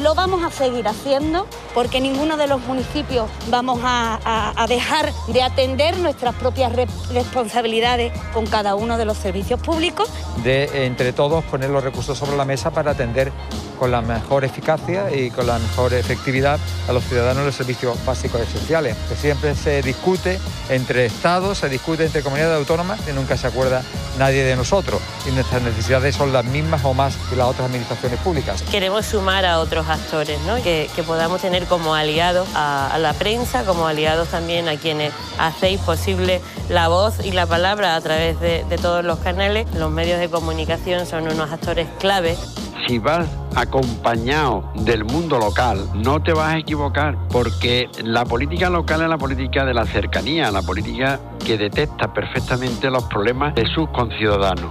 lo vamos a seguir haciendo porque ninguno de los municipios vamos a, dejar de atender nuestras propias responsabilidades con cada uno de los servicios públicos. De entre todos poner los recursos sobre la mesa para atender con la mejor eficacia y con la mejor efectividad a los ciudadanos los servicios básicos esenciales. Que siempre se discute entre estados, se discute entre comunidades autónomas y nunca se acuerda nadie de nosotros. Y nuestras necesidades son las mismas o más que las otras administraciones públicas. Queremos sumar a otros actores, ¿no? que, que podamos tener como aliados a, la prensa, como aliados también a quienes hacéis posible la voz y la palabra a través de, de todos los canales. Los medios de comunicación son unos actores clave si vas acompañado del mundo local, no te vas a equivocar, porque la política local es la política de la cercanía, la política que detecta perfectamente los problemas de sus conciudadanos.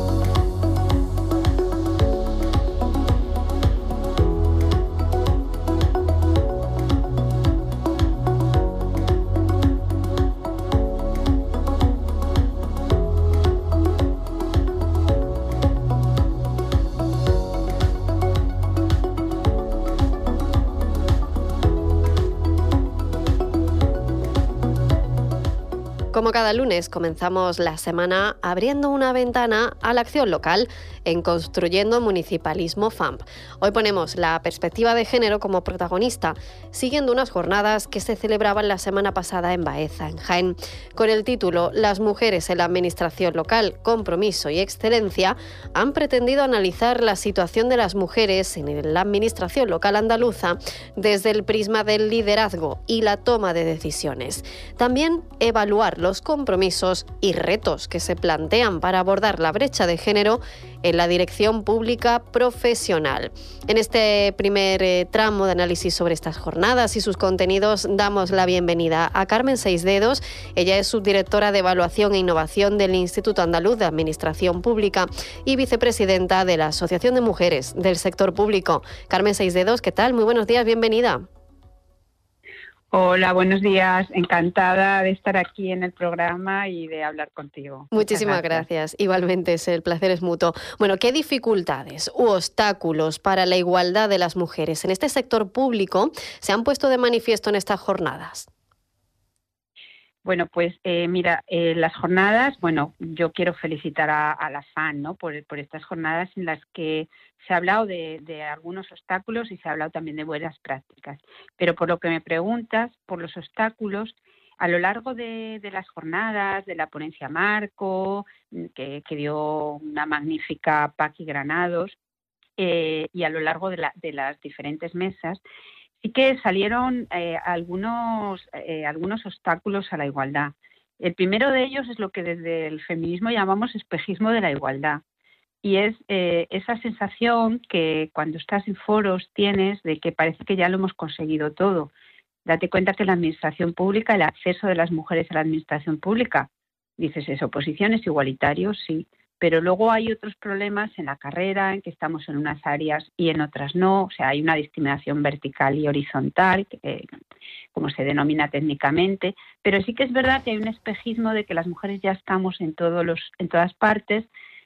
Lunes comenzamos la semana abriendo una ventana a la acción local en Construyendo Municipalismo FAMP. Hoy ponemos la perspectiva de género como protagonista, siguiendo unas jornadas que se celebraban la semana pasada en Baeza, en Jaén. Con el título Las mujeres en la administración local, compromiso y excelencia, han pretendido analizar la situación de las mujeres en la administración local andaluza desde el prisma del liderazgo y la toma de decisiones. También evaluar los compromisos y retos que se plantean para abordar la brecha de género en la dirección pública profesional. En este primer eh, tramo de análisis sobre estas jornadas y sus contenidos damos la bienvenida a Carmen Seisdedos. Ella es subdirectora de Evaluación e Innovación del Instituto Andaluz de Administración Pública y vicepresidenta de la Asociación de Mujeres del Sector Público. Carmen Seisdedos, ¿qué tal? Muy buenos días, bienvenida. Hola, buenos días. Encantada de estar aquí en el programa y de hablar contigo. Muchísimas gracias. Igualmente, el placer es mutuo. Bueno, ¿qué dificultades u obstáculos para la igualdad de las mujeres en este sector público se han puesto de manifiesto en estas jornadas? Bueno, pues eh, mira, eh, las jornadas, bueno, yo quiero felicitar a, la FAN ¿no? por, estas jornadas en las que se ha hablado de, algunos obstáculos y se ha hablado también de buenas prácticas. Pero por lo que me preguntas, por los obstáculos, a lo largo de, las jornadas, de la ponencia Marco, mm, que, dio una magnífica Paqui Granados, eh, y a lo largo de, de las diferentes mesas, sí que salieron eh, algunos, eh, algunos obstáculos a la igualdad. El primero de ellos es lo que desde el feminismo llamamos espejismo de la igualdad. Y es eh, esa sensación que cuando estás en foros tienes de que parece que ya lo hemos conseguido todo. Date cuenta que la administración pública, el acceso de las mujeres a la administración pública, dices eso, posiciones igualitarios, sí, pero luego hay otros problemas en la carrera, en que estamos en unas áreas y en otras no, o sea, hay una discriminación vertical y horizontal, como se denomina técnicamente, pero sí que es verdad que hay un espejismo de que las mujeres ya estamos en, todos los, en todas partes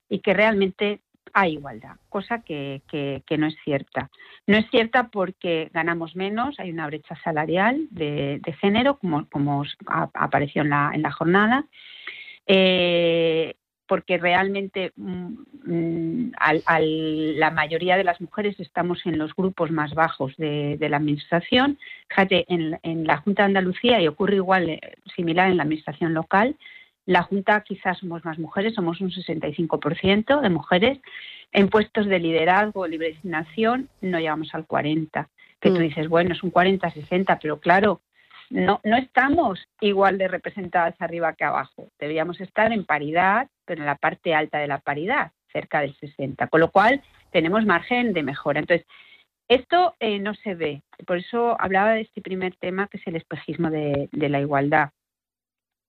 y que realmente hay igualdad, cosa que, no es cierta. No es cierta porque ganamos menos, hay una brecha salarial de, género, como, como apareció en la, en la jornada. Eh, porque realmente mm, mm, la mayoría de las mujeres estamos en los grupos más bajos de, la Administración. Fíjate, en, la Junta de Andalucía, y ocurre igual, eh, similar en la Administración local, la Junta quizás somos más mujeres, somos un 65% de mujeres. En puestos de liderazgo, libre designación, no llegamos al 40%. Que tú mm. dices, bueno, es un 40-60, pero claro, no, no estamos igual de representadas arriba que abajo. Deberíamos estar en paridad, pero en la parte alta de la paridad, cerca del 60. Con lo cual, tenemos margen de mejora. Entonces, esto eh, no se ve. Por eso hablaba de este primer tema, que es el espejismo de, la igualdad.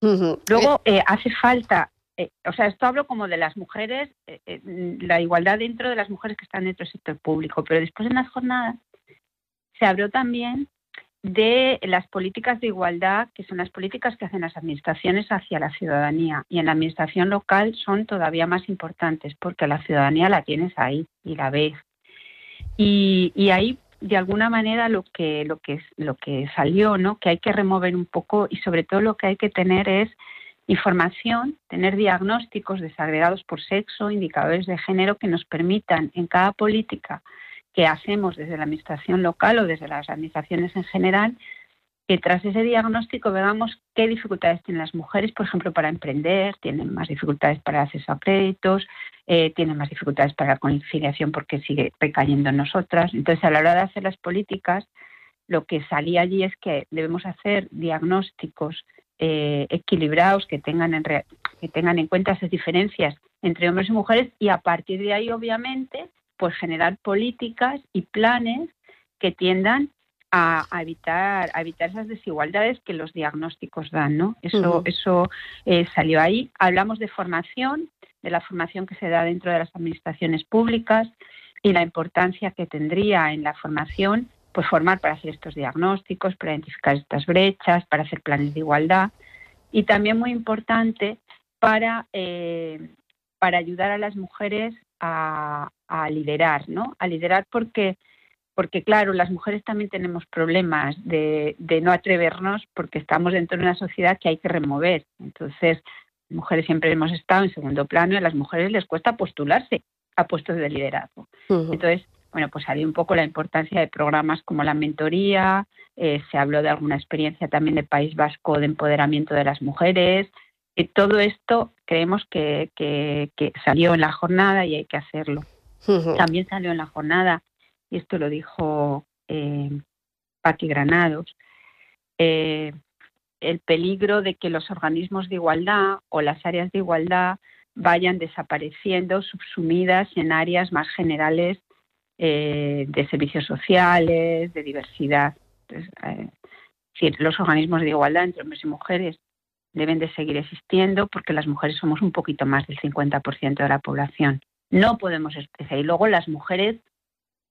Luego, eh, hace falta, eh, o sea, esto hablo como de las mujeres, la igualdad dentro de las mujeres que están dentro del sector público, pero después en las jornadas se habló también de las políticas de igualdad, que son las políticas que hacen las administraciones hacia la ciudadanía. Y en la administración local son todavía más importantes porque la ciudadanía la tienes ahí y la ves. Y, y ahí, de alguna manera, lo que, lo, que, lo que salió, ¿no? que hay que remover un poco y sobre todo lo que hay que tener es información, tener diagnósticos desagregados por sexo, indicadores de género que nos permitan en cada política que hacemos desde la administración local o desde las administraciones en general, que tras ese diagnóstico veamos qué dificultades tienen las mujeres, por ejemplo, para emprender, tienen más dificultades para acceso a créditos, eh, tienen más dificultades para la conciliación porque sigue recayendo en nosotras. Entonces, a la hora de hacer las políticas, lo que salía allí es que debemos hacer diagnósticos eh, equilibrados que tengan, en que tengan en cuenta esas diferencias entre hombres y mujeres y a partir de ahí, obviamente, pues generar políticas y planes que tiendan a, evitar a evitar esas desigualdades que los diagnósticos dan, ¿no? Eso eso eh, salió ahí. Hablamos de formación, de la formación que se da dentro de las administraciones públicas y la importancia que tendría en la formación, pues formar para hacer estos diagnósticos, para identificar estas brechas, para hacer planes de igualdad y también muy importante para eh, para ayudar a las mujeres a, liderar, ¿no? A liderar porque, porque, claro, las mujeres también tenemos problemas de, no atrevernos porque estamos dentro de una sociedad que hay que remover. Entonces, mujeres siempre hemos estado en segundo plano y a las mujeres les cuesta postularse a puestos de liderazgo. Entonces, bueno, pues había un poco la importancia de programas como la mentoría, eh, se habló de alguna experiencia también de País Vasco de empoderamiento de las mujeres, todo esto creemos que, salió en la jornada y hay que hacerlo. También salió en la jornada, y esto lo dijo eh, Paqui Granados, eh, el peligro de que los organismos de igualdad o las áreas de igualdad vayan desapareciendo, subsumidas en áreas más generales eh, de servicios sociales, de diversidad. Eh, los organismos de igualdad entre hombres y mujeres deben de seguir existiendo porque las mujeres somos un poquito más del 50% de la población. No podemos especializar. Y luego las mujeres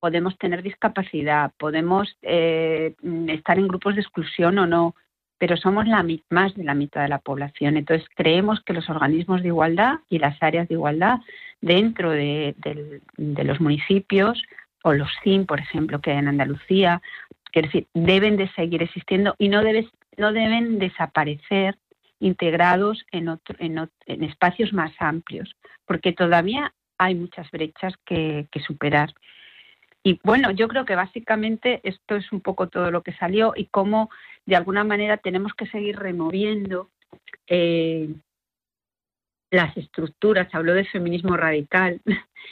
podemos tener discapacidad, podemos eh, estar en grupos de exclusión o no, pero somos la, más de la mitad de la población. Entonces creemos que los organismos de igualdad y las áreas de igualdad dentro de, los municipios o los CIM, por ejemplo, que hay en Andalucía, que decir, deben de seguir existiendo y no, no deben desaparecer integrados en, en, espacios más amplios, porque todavía hay muchas brechas que, superar. Y bueno, yo creo que básicamente esto es un poco todo lo que salió y cómo de alguna manera tenemos que seguir removiendo eh, las estructuras. Habló de feminismo radical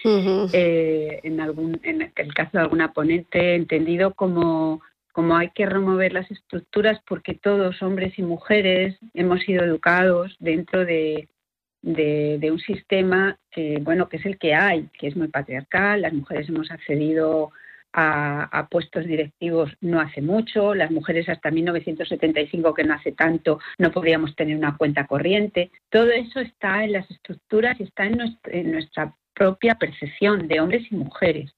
eh, en, algún, en el caso de alguna ponente, entendido como como hay que remover las estructuras porque todos, hombres y mujeres, hemos sido educados dentro de, un sistema que, bueno, que es el que hay, que es muy patriarcal, las mujeres hemos accedido a, puestos directivos no hace mucho, las mujeres hasta 1975, que no hace tanto, no podríamos tener una cuenta corriente. Todo eso está en las estructuras y está en nuestra, propia percepción de hombres y mujeres.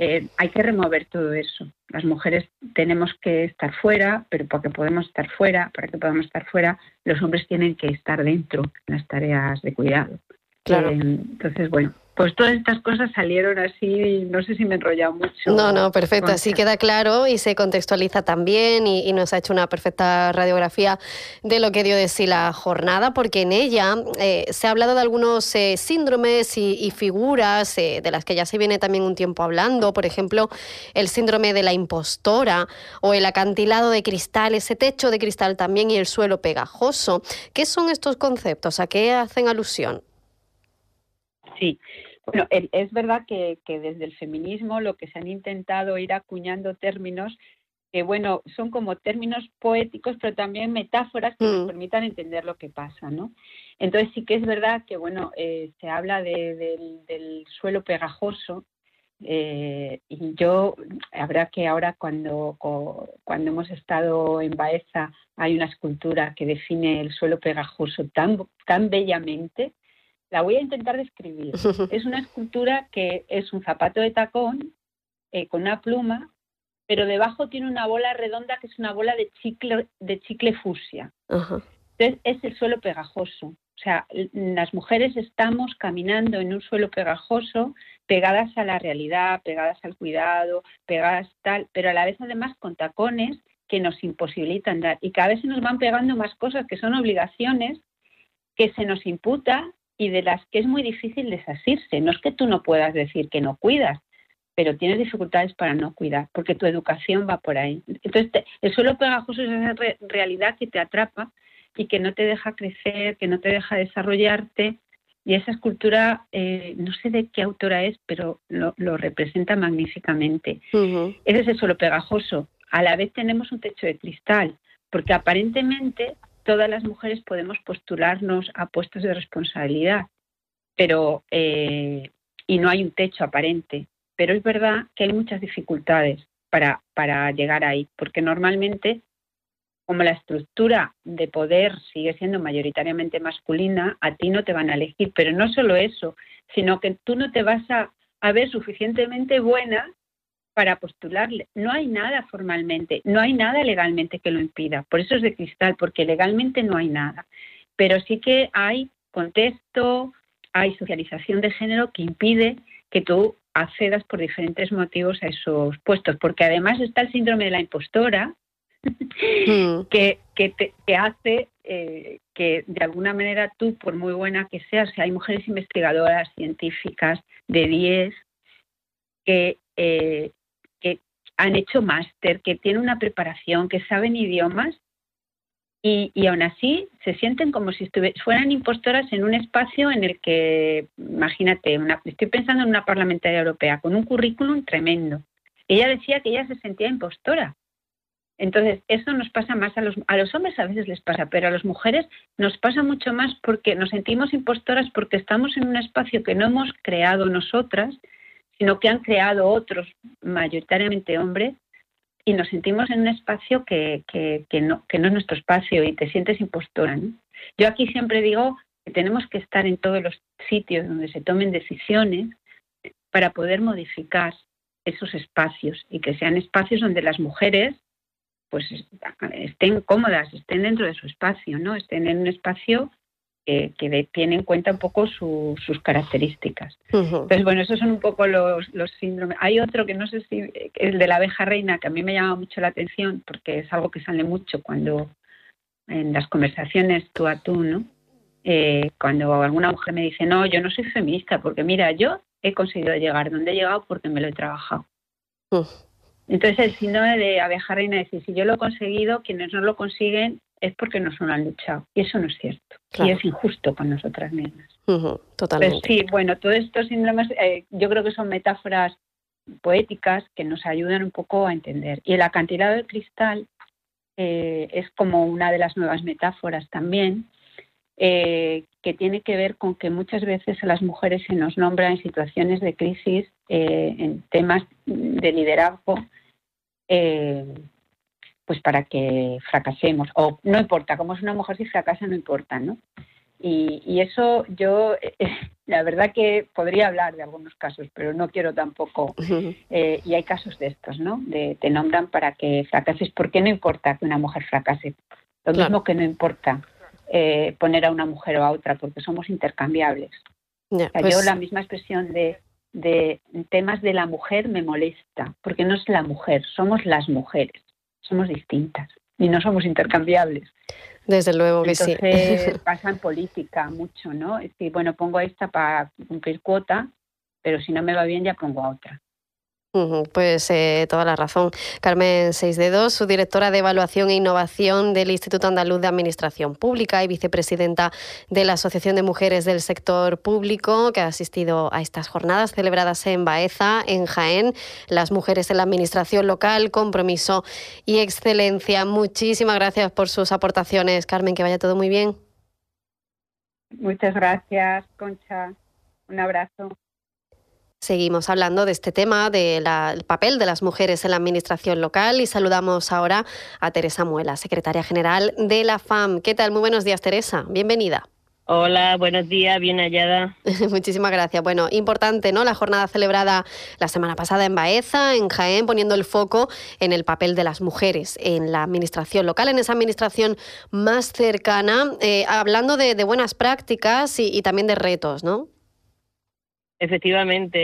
Eh, hay que remover todo eso. Las mujeres tenemos que estar fuera, pero para que podamos estar fuera, para que podamos estar fuera, los hombres tienen que estar dentro en las tareas de cuidado. Claro. entonces, bueno, pues todas estas cosas salieron así, no sé si me he enrollado mucho. No, no, perfecto, así queda claro y se contextualiza también y, nos ha hecho una perfecta radiografía de lo que dio de sí la jornada, porque en ella eh, se ha hablado de algunos eh, síndromes y, figuras eh, de las que ya se viene también un tiempo hablando, por ejemplo, el síndrome de la impostora o el acantilado de cristal, ese techo de cristal también y el suelo pegajoso. ¿Qué son estos conceptos? ¿A qué hacen alusión? Sí, bueno, es verdad que, desde el feminismo lo que se han intentado ir acuñando términos que, bueno, son como términos poéticos, pero también metáforas que nos mm. permitan entender lo que pasa, ¿no? Entonces sí que es verdad que, bueno, eh, se habla del, suelo pegajoso, eh, y yo, habrá que ahora cuando, cuando hemos estado en Baeza hay una escultura que define el suelo pegajoso tan, tan bellamente la voy a intentar describir. Es una escultura que es un zapato de tacón eh, con una pluma, pero debajo tiene una bola redonda que es una bola de chicle, de chicle fusia. Entonces es el suelo pegajoso. O sea, las mujeres estamos caminando en un suelo pegajoso, pegadas a la realidad, pegadas al cuidado, pegadas tal, pero a la vez además con tacones que nos imposibilitan dar. Y cada vez se nos van pegando más cosas que son obligaciones que se nos imputa y de las que es muy difícil desasirse. No es que tú no puedas decir que no cuidas, pero tienes dificultades para no cuidar, porque tu educación va por ahí. Entonces, el suelo pegajoso es esa realidad que te atrapa y que no te deja crecer, que no te deja desarrollarte. Y esa escultura, eh, no sé de qué autora es, pero lo, representa magníficamente. Ese es el suelo pegajoso. A la vez tenemos un techo de cristal, porque aparentemente todas las mujeres podemos postularnos a puestos de responsabilidad, pero eh, y no hay un techo aparente. Pero es verdad que hay muchas dificultades para, para llegar ahí, porque normalmente, como la estructura de poder sigue siendo mayoritariamente masculina, a ti no te van a elegir. Pero no solo eso, sino que tú no te vas a, a ver suficientemente buena para postularle. No hay nada formalmente, no hay nada legalmente que lo impida. Por eso es de cristal, porque legalmente no hay nada. Pero sí que hay contexto, hay socialización de género que impide que tú accedas por diferentes motivos a esos puestos, porque además está el síndrome de la impostora, mm. que, que, hace eh, que de alguna manera tú, por muy buena que seas, si hay mujeres investigadoras, científicas de 10, que eh, han hecho máster, que tienen una preparación, que saben idiomas y, y, aún así se sienten como si fueran impostoras en un espacio en el que, imagínate, estoy pensando en una parlamentaria europea con un currículum tremendo. Ella decía que ella se sentía impostora. Entonces, eso nos pasa más a los, a los hombres, a veces les pasa, pero a las mujeres nos pasa mucho más porque nos sentimos impostoras porque estamos en un espacio que no hemos creado nosotras sino que han creado otros, mayoritariamente hombres, y nos sentimos en un espacio que, no, que no es nuestro espacio y te sientes impostora. Yo aquí siempre digo que tenemos que estar en todos los sitios donde se tomen decisiones para poder modificar esos espacios y que sean espacios donde las mujeres pues estén cómodas, estén dentro de su espacio, ¿no? Estén en un espacio que, tiene en cuenta un poco sus características. Entonces, bueno, esos son un poco los, los síndromes. Hay otro que no sé si, el de la abeja reina, que a mí me llama mucho la atención porque es algo que sale mucho cuando en las conversaciones tú a tú, ¿no? Eh, cuando alguna mujer me dice, no, yo no soy feminista, porque mira, yo he conseguido llegar donde he llegado porque me lo he trabajado. Entonces el síndrome de abeja reina es decir, si yo lo he conseguido, quienes no lo consiguen es porque no lo han luchado. Y eso no es cierto. Y es injusto con nosotras mismas. totalmente. sí, bueno, todos estos síndromes eh, yo creo que son metáforas poéticas que nos ayudan un poco a entender. Y el acantilado del cristal eh, es como una de las nuevas metáforas también, eh, que tiene que ver con que muchas veces a las mujeres se nos nombra en situaciones de crisis, en temas de liderazgo, pues para que fracasemos. O no importa, como es una mujer si fracasa, no importa, ¿no? Y, eso yo, la verdad que podría hablar de algunos casos, pero no quiero tampoco. Eh, y hay casos de estos, ¿no? De, te nombran para que fracases. ¿Por qué no importa que una mujer fracase? Lo mismo que no importa eh, poner a una mujer o a otra, porque somos intercambiables. yo pues la misma expresión de, de temas de la mujer me molesta, porque no es la mujer, somos las mujeres, somos distintas y no somos intercambiables. Desde luego que sí. pasa en política mucho, ¿no? Es decir, bueno, pongo esta para cumplir cuota, pero si no me va bien ya pongo a otra. Pues eh, toda la razón. Carmen Seisdedos, su directora de Evaluación e Innovación del Instituto Andaluz de Administración Pública y vicepresidenta de la Asociación de Mujeres del Sector Público, que ha asistido a estas jornadas celebradas en Baeza, en Jaén. Las mujeres en la Administración local, compromiso y excelencia. Muchísimas gracias por sus aportaciones. Carmen, que vaya todo muy bien. Muchas gracias, Concha. Un abrazo. Seguimos hablando de este tema, del papel de las mujeres en la administración local y saludamos ahora a Teresa Muela, secretaria general de la FAM. ¿Qué tal? Muy buenos días, Teresa. Bienvenida. Hola, buenos días, bien hallada. Muchísimas gracias. Bueno, importante, ¿no? La jornada celebrada la semana pasada en Baeza, en Jaén, poniendo el foco en el papel de las mujeres en la administración local, en esa administración más cercana, eh, hablando de, buenas prácticas y también de retos, ¿no? Efectivamente,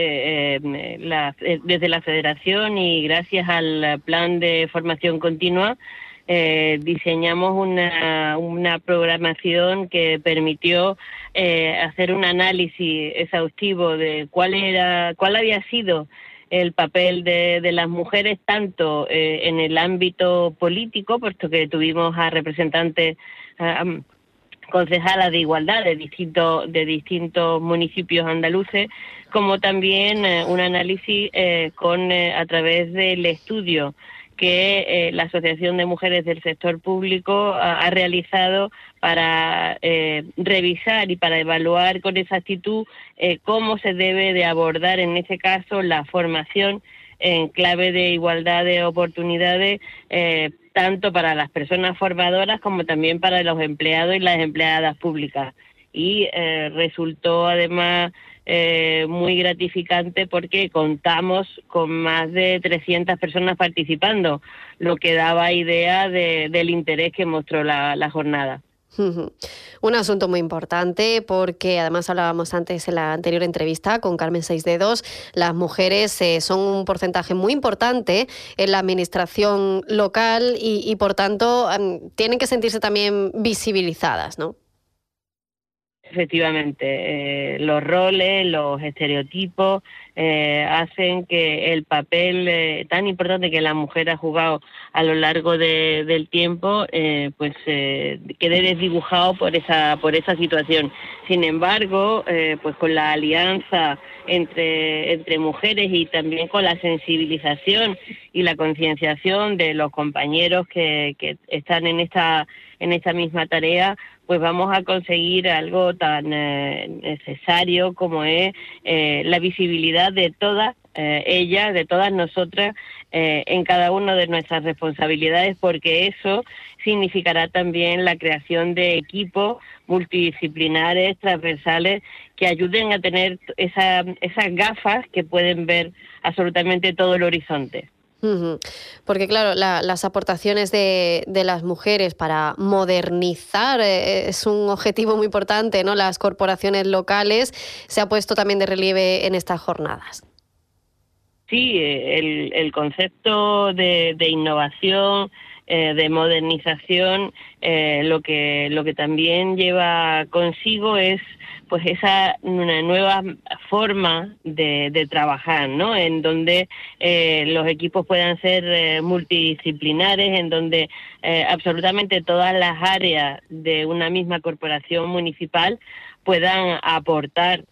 eh, eh, desde la Federación y gracias al plan de formación continua, eh, diseñamos una, programación que permitió hacer un análisis exhaustivo de cuál era, cuál había sido el papel de, de las mujeres tanto en el ámbito político, puesto que tuvimos a representantes concejala de igualdad de distintos de distintos municipios andaluces como también eh, un análisis eh, con eh, a través del estudio que la Asociación de Mujeres del Sector Público ha, realizado para revisar y para evaluar con exactitud cómo se debe de abordar en ese caso la formación en clave de igualdad de oportunidades tanto para las personas formadoras como también para los empleados y las empleadas públicas. Y eh, resultó además eh, muy gratificante porque contamos con más de 300 personas participando, lo que daba idea del interés que mostró la jornada. Un asunto muy importante porque además hablábamos antes en la anterior entrevista con Carmen Seis Dedos, las mujeres eh, son un porcentaje muy importante en la administración local y, por tanto tienen que sentirse también visibilizadas, ¿no? Efectivamente, eh, los roles, los estereotipos eh, hacen que el papel eh, tan importante que la mujer ha jugado a lo largo del tiempo, pues quede desdibujado por esa por esa situación. Sin embargo, pues con la alianza entre entre mujeres y también con la sensibilización y la concienciación de los compañeros que, que están en esta en esta misma tarea, pues vamos a conseguir algo tan eh, necesario como es eh, la visibilidad de todas eh, ellas, de todas nosotras, en cada una de nuestras responsabilidades, porque eso significará también la creación de equipos multidisciplinares, transversales, que ayuden a tener esa, esas gafas que pueden ver absolutamente todo el horizonte. Porque claro, las aportaciones de, las mujeres para modernizar eh, es un objetivo muy importante, ¿no? Las corporaciones locales se ha puesto también de relieve en estas jornadas. Sí, el, concepto de, innovación, eh, de modernización, eh, lo que lo que también lleva consigo es pues esa una nueva forma de, trabajar, ¿no? En donde eh, los equipos puedan ser eh, multidisciplinares, en donde eh, absolutamente todas las áreas de una misma corporación municipal puedan aportar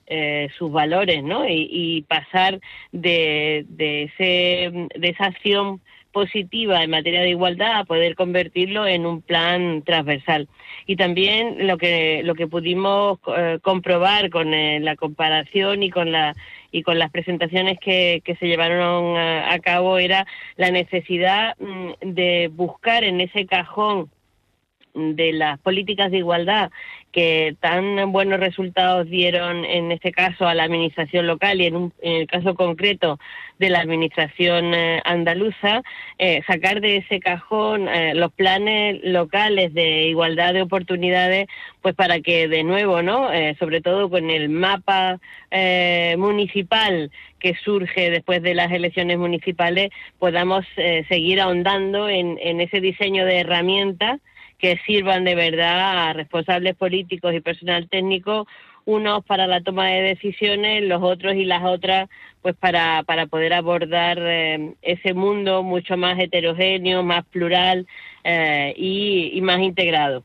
sus valores, ¿no? Y, pasar de, de, ese, de esa acción positiva en materia de igualdad a poder convertirlo en un plan transversal. Y también lo que lo que pudimos eh, comprobar con eh, la comparación y con la y con las presentaciones que, que se llevaron a, cabo era la necesidad mm, de buscar en ese cajón de las políticas de igualdad que tan buenos resultados dieron en este caso a la administración local y en, el caso concreto de la administración eh, andaluza, eh, sacar de ese cajón eh, los planes locales de igualdad de oportunidades, pues para que de nuevo, ¿no? sobre todo con el mapa municipal que surge después de las elecciones municipales, podamos seguir ahondando en, en ese diseño de herramientas que sirvan de verdad a responsables políticos y personal técnico, unos para la toma de decisiones, los otros y las otras pues para, para poder abordar eh, ese mundo mucho más heterogéneo, más plural eh, y, más integrado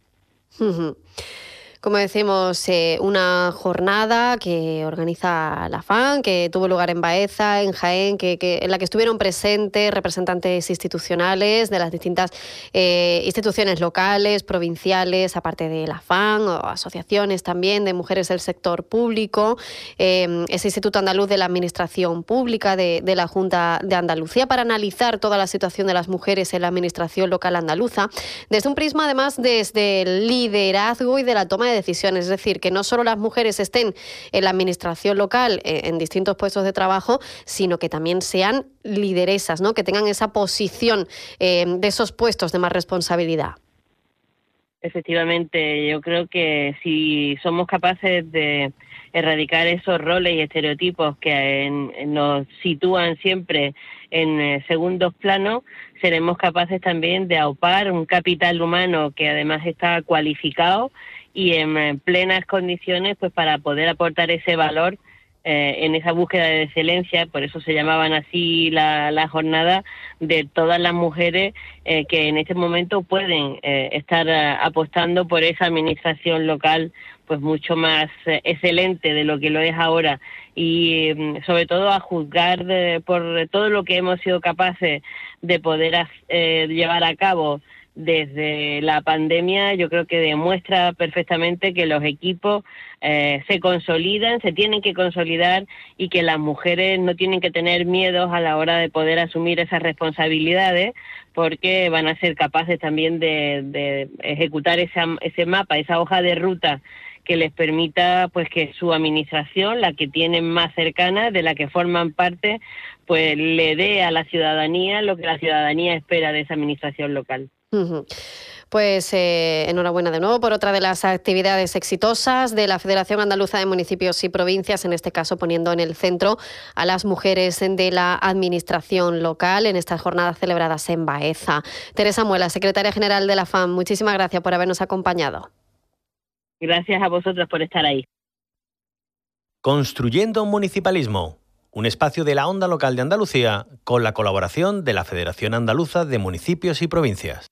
como decimos, eh, una jornada que organiza la FAN, que tuvo lugar en Baeza, en Jaén, que, en la que estuvieron presentes representantes institucionales de las distintas eh, instituciones locales, provinciales, aparte de la FAN, o asociaciones también de mujeres del sector público, eh, ese Instituto Andaluz de la Administración Pública de, de la Junta de Andalucía, para analizar toda la situación de las mujeres en la administración local andaluza, desde un prisma además desde el liderazgo y de la toma de decisiones. Es decir, que no solo las mujeres estén en la administración local, eh, en distintos puestos de trabajo, sino que también sean lideresas, ¿no? que tengan esa posición eh, de esos puestos de más responsabilidad. Efectivamente, yo creo que si somos capaces de erradicar esos roles y estereotipos que nos sitúan siempre en eh, segundos planos, seremos capaces también de aupar un capital humano que además está cualificado y en plenas condiciones pues para poder aportar ese valor eh, en esa búsqueda de excelencia, por eso se llamaban así la, la jornada de todas las mujeres eh, que en este momento pueden eh, estar apostando por esa administración local pues mucho más excelente de lo que lo es ahora. Y mm, sobre todo a juzgar por todo lo que hemos sido capaces de poder llevar a cabo desde la pandemia yo creo que demuestra perfectamente que los equipos eh, se consolidan, se tienen que consolidar y que las mujeres no tienen que tener miedos a la hora de poder asumir esas responsabilidades porque van a ser capaces también de, ejecutar ese mapa, esa hoja de ruta que les permita pues que su administración, la que tienen más cercana, de la que forman parte, pues le dé a la ciudadanía lo que la ciudadanía espera de esa administración local. Pues eh, enhorabuena de nuevo por otra de las actividades exitosas de la Federación Andaluza de Municipios y Provincias, en este caso poniendo en el centro a las mujeres de la Administración local en estas jornadas celebradas en Baeza. Teresa Muela, secretaria general de la FAM, muchísimas gracias por habernos acompañado. Gracias a vosotros por estar ahí. Construyendo un municipalismo un espacio de la onda local de Andalucía con la colaboración de la Federación Andaluza de Municipios y Provincias.